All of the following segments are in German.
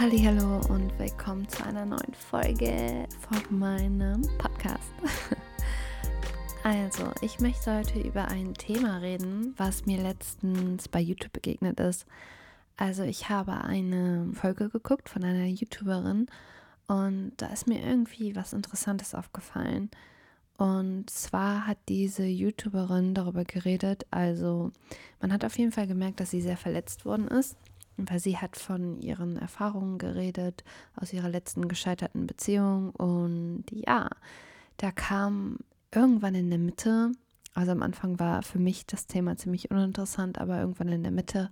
Hallo und willkommen zu einer neuen Folge von meinem Podcast. Also, ich möchte heute über ein Thema reden, was mir letztens bei YouTube begegnet ist. Also, ich habe eine Folge geguckt von einer YouTuberin und da ist mir irgendwie was Interessantes aufgefallen. Und zwar hat diese YouTuberin darüber geredet, also man hat auf jeden Fall gemerkt, dass sie sehr verletzt worden ist weil sie hat von ihren Erfahrungen geredet aus ihrer letzten gescheiterten Beziehung und ja, da kam irgendwann in der Mitte, also am Anfang war für mich das Thema ziemlich uninteressant, aber irgendwann in der Mitte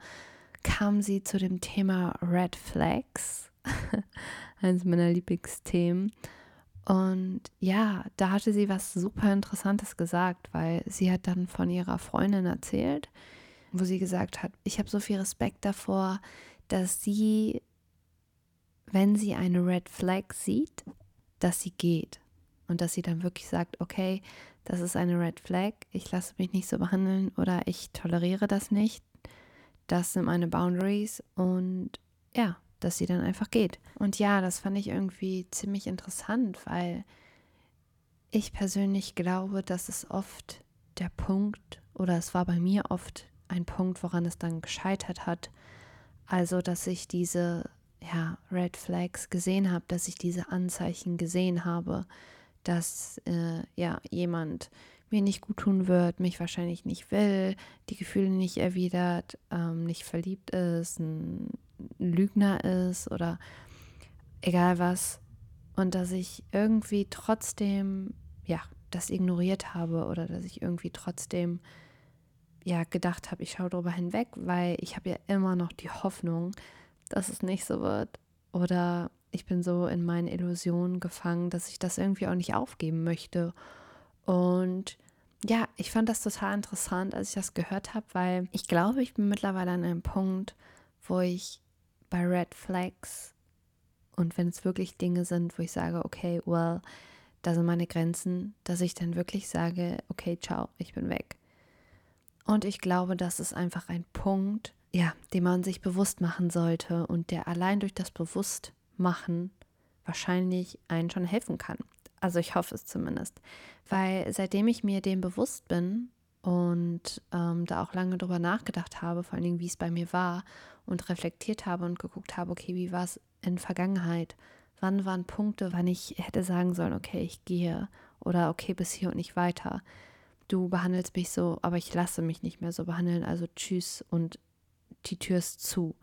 kam sie zu dem Thema Red Flags, eines meiner Lieblingsthemen. Und ja, da hatte sie was super Interessantes gesagt, weil sie hat dann von ihrer Freundin erzählt, wo sie gesagt hat, ich habe so viel Respekt davor, dass sie, wenn sie eine Red Flag sieht, dass sie geht und dass sie dann wirklich sagt, okay, das ist eine Red Flag, ich lasse mich nicht so behandeln oder ich toleriere das nicht, das sind meine Boundaries und ja, dass sie dann einfach geht. Und ja, das fand ich irgendwie ziemlich interessant, weil ich persönlich glaube, dass es oft der Punkt oder es war bei mir oft ein Punkt, woran es dann gescheitert hat. Also, dass ich diese ja, Red Flags gesehen habe, dass ich diese Anzeichen gesehen habe, dass äh, ja jemand mir nicht gut tun wird, mich wahrscheinlich nicht will, die Gefühle nicht erwidert, ähm, nicht verliebt ist, ein Lügner ist oder egal was. Und dass ich irgendwie trotzdem, ja, das ignoriert habe oder dass ich irgendwie trotzdem ja gedacht habe, ich schaue darüber hinweg, weil ich habe ja immer noch die Hoffnung, dass es nicht so wird. Oder ich bin so in meinen Illusionen gefangen, dass ich das irgendwie auch nicht aufgeben möchte. Und ja, ich fand das total interessant, als ich das gehört habe, weil ich glaube, ich bin mittlerweile an einem Punkt, wo ich bei Red Flags und wenn es wirklich Dinge sind, wo ich sage, okay, well, da sind meine Grenzen, dass ich dann wirklich sage, okay, ciao, ich bin weg. Und ich glaube, das ist einfach ein Punkt, ja, den man sich bewusst machen sollte und der allein durch das Bewusstmachen wahrscheinlich einen schon helfen kann. Also ich hoffe es zumindest. Weil seitdem ich mir dem bewusst bin und ähm, da auch lange drüber nachgedacht habe, vor allen Dingen, wie es bei mir war und reflektiert habe und geguckt habe, okay, wie war es in Vergangenheit? Wann waren Punkte, wann ich hätte sagen sollen, okay, ich gehe oder okay, bis hier und nicht weiter du behandelst mich so, aber ich lasse mich nicht mehr so behandeln, also tschüss und die Tür ist zu.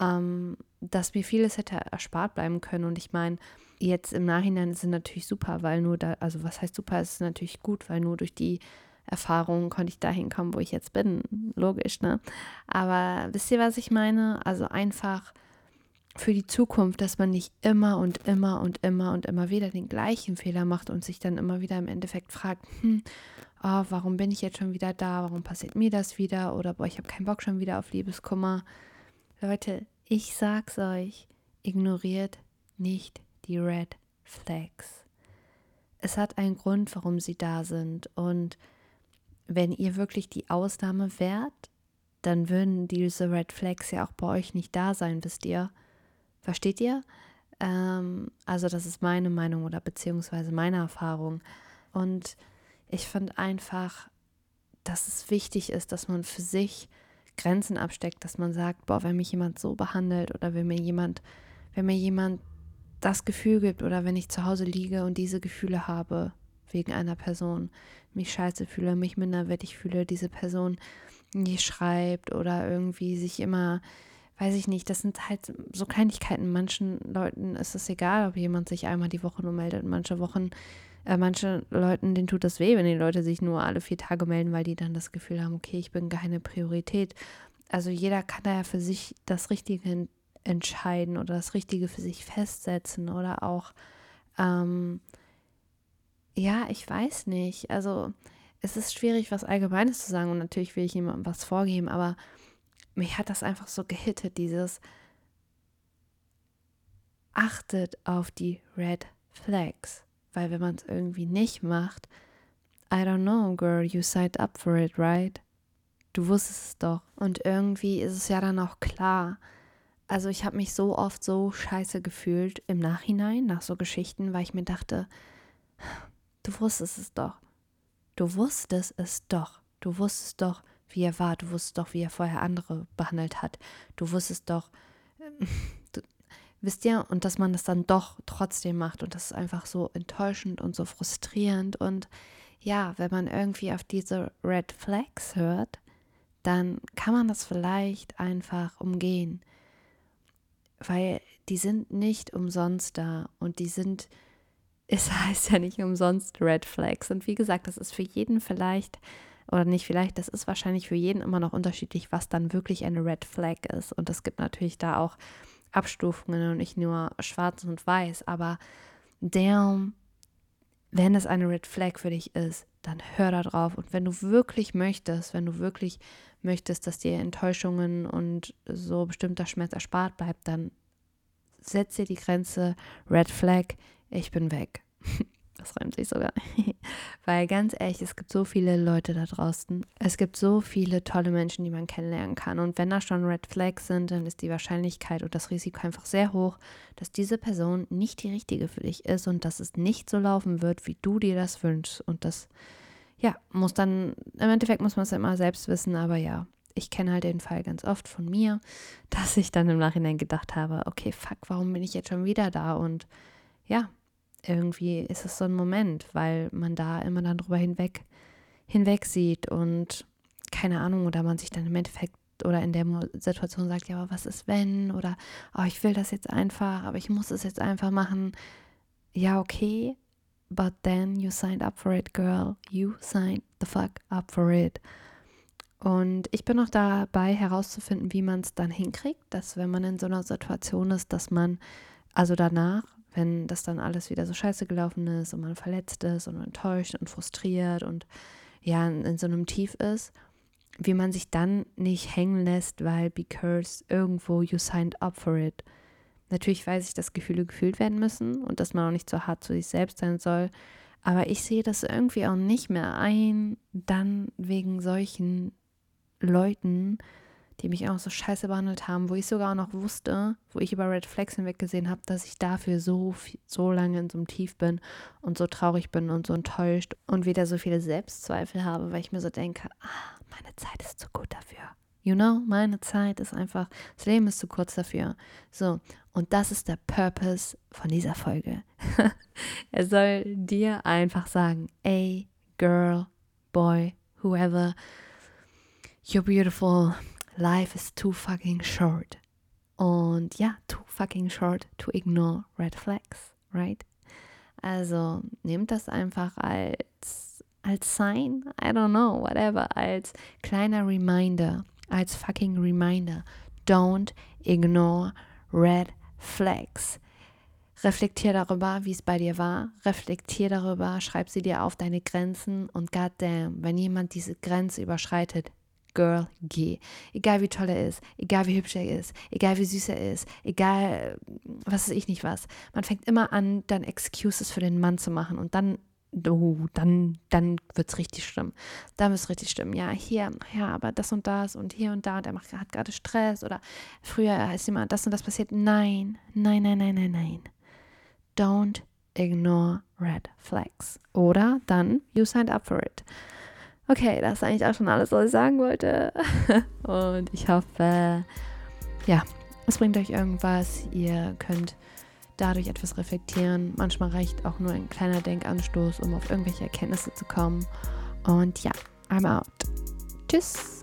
Ähm, dass mir vieles hätte erspart bleiben können und ich meine, jetzt im Nachhinein ist es natürlich super, weil nur da, also was heißt super, es ist natürlich gut, weil nur durch die Erfahrungen konnte ich dahin kommen, wo ich jetzt bin. Logisch, ne? Aber wisst ihr, was ich meine? Also einfach für die Zukunft, dass man nicht immer und immer und immer und immer wieder den gleichen Fehler macht und sich dann immer wieder im Endeffekt fragt, hm, oh, warum bin ich jetzt schon wieder da? Warum passiert mir das wieder? Oder boah, ich habe keinen Bock schon wieder auf Liebeskummer. Leute, ich sag's euch, ignoriert nicht die Red Flags. Es hat einen Grund, warum sie da sind. Und wenn ihr wirklich die Ausnahme wärt, dann würden diese Red Flags ja auch bei euch nicht da sein, wisst ihr? Versteht ihr? Ähm, also das ist meine Meinung oder beziehungsweise meine Erfahrung. Und ich finde einfach, dass es wichtig ist, dass man für sich Grenzen absteckt, dass man sagt, boah, wenn mich jemand so behandelt oder wenn mir jemand, wenn mir jemand das Gefühl gibt oder wenn ich zu Hause liege und diese Gefühle habe wegen einer Person, mich scheiße fühle, mich minderwertig fühle, diese Person nicht schreibt oder irgendwie sich immer weiß ich nicht, das sind halt so Kleinigkeiten. Manchen Leuten ist es egal, ob jemand sich einmal die Woche nur meldet. Manche Wochen, äh, manche Leuten, denen tut das weh, wenn die Leute sich nur alle vier Tage melden, weil die dann das Gefühl haben, okay, ich bin keine Priorität. Also jeder kann da ja für sich das Richtige entscheiden oder das Richtige für sich festsetzen oder auch, ähm, ja, ich weiß nicht. Also es ist schwierig, was Allgemeines zu sagen und natürlich will ich jemandem was vorgeben, aber mich hat das einfach so gehittet, dieses achtet auf die Red Flags. Weil wenn man es irgendwie nicht macht, I don't know, girl, you signed up for it, right? Du wusstest es doch. Und irgendwie ist es ja dann auch klar. also ich habe mich so oft so scheiße gefühlt im Nachhinein nach so Geschichten, weil ich mir dachte, du wusstest es doch. Du wusstest es doch. Du wusstest doch, wie er war. Du wusstest doch, wie er vorher andere behandelt hat. Du wusstest doch, du, wisst ihr, und dass man das dann doch trotzdem macht. Und das ist einfach so enttäuschend und so frustrierend. Und ja, wenn man irgendwie auf diese Red Flags hört, dann kann man das vielleicht einfach umgehen. Weil die sind nicht umsonst da und die sind, es heißt ja nicht umsonst Red Flags. Und wie gesagt, das ist für jeden vielleicht oder nicht vielleicht, das ist wahrscheinlich für jeden immer noch unterschiedlich, was dann wirklich eine Red Flag ist. Und es gibt natürlich da auch Abstufungen und nicht nur schwarz und weiß, aber der, wenn es eine Red Flag für dich ist, dann hör da drauf. Und wenn du wirklich möchtest, wenn du wirklich möchtest, dass dir Enttäuschungen und so bestimmter Schmerz erspart bleibt, dann setz dir die Grenze Red Flag, ich bin weg. Das reimt sich sogar. Weil ganz ehrlich, es gibt so viele Leute da draußen. Es gibt so viele tolle Menschen, die man kennenlernen kann. Und wenn da schon Red Flags sind, dann ist die Wahrscheinlichkeit und das Risiko einfach sehr hoch, dass diese Person nicht die richtige für dich ist und dass es nicht so laufen wird, wie du dir das wünschst. Und das, ja, muss dann, im Endeffekt muss man es immer selbst wissen, aber ja, ich kenne halt den Fall ganz oft von mir, dass ich dann im Nachhinein gedacht habe, okay, fuck, warum bin ich jetzt schon wieder da? Und ja, irgendwie ist es so ein Moment, weil man da immer dann drüber hinweg, hinweg sieht und keine Ahnung, oder man sich dann im Endeffekt oder in der Situation sagt, ja, aber was ist wenn? Oder oh, ich will das jetzt einfach, aber ich muss es jetzt einfach machen. Ja, okay, but then you signed up for it, girl. You signed the fuck up for it. Und ich bin noch dabei herauszufinden, wie man es dann hinkriegt, dass wenn man in so einer Situation ist, dass man also danach wenn das dann alles wieder so scheiße gelaufen ist und man verletzt ist und enttäuscht und frustriert und ja, in, so einem Tief ist, wie man sich dann nicht hängen lässt, weil because irgendwo you signed up for it. Natürlich weiß ich, dass Gefühle gefühlt werden müssen und dass man auch nicht so hart zu sich selbst sein soll. Aber ich sehe das irgendwie auch nicht mehr ein, dann wegen solchen Leuten die mich auch so scheiße behandelt haben, wo ich sogar auch noch wusste, wo ich über Red Flags hinweg gesehen habe, dass ich dafür so, so lange in so einem Tief bin und so traurig bin und so enttäuscht und wieder so viele Selbstzweifel habe, weil ich mir so denke, ah, meine Zeit ist zu gut dafür. You know, meine Zeit ist einfach, das Leben ist zu kurz dafür. So, und das ist der Purpose von dieser Folge. er soll dir einfach sagen, ey, girl, boy, whoever, you're beautiful, life is too fucking short. Und ja, too fucking short to ignore red flags, right? Also nehmt das einfach als, als Sign, I don't know, whatever, als kleiner Reminder, als fucking Reminder. Don't ignore red flags. Reflektier darüber, wie es bei dir war. Reflektier darüber, schreib sie dir auf deine Grenzen und goddamn, wenn jemand diese Grenze überschreitet, Girl, geh. Egal wie toll er ist, egal wie hübsch er ist, egal wie süß er ist, egal was weiß ich nicht was. Man fängt immer an, dann Excuses für den Mann zu machen und dann, oh, dann, dann wird es richtig schlimm. Dann wird es richtig schlimm. Ja, hier, ja, aber das und das und hier und da und er macht, hat gerade Stress oder früher ist immer das und das passiert. Nein, nein, nein, nein, nein, nein. Don't ignore red flags. Oder dann, you signed up for it. Okay, das ist eigentlich auch schon alles, was ich sagen wollte. Und ich hoffe, ja, es bringt euch irgendwas. Ihr könnt dadurch etwas reflektieren. Manchmal reicht auch nur ein kleiner Denkanstoß, um auf irgendwelche Erkenntnisse zu kommen. Und ja, I'm out. Tschüss.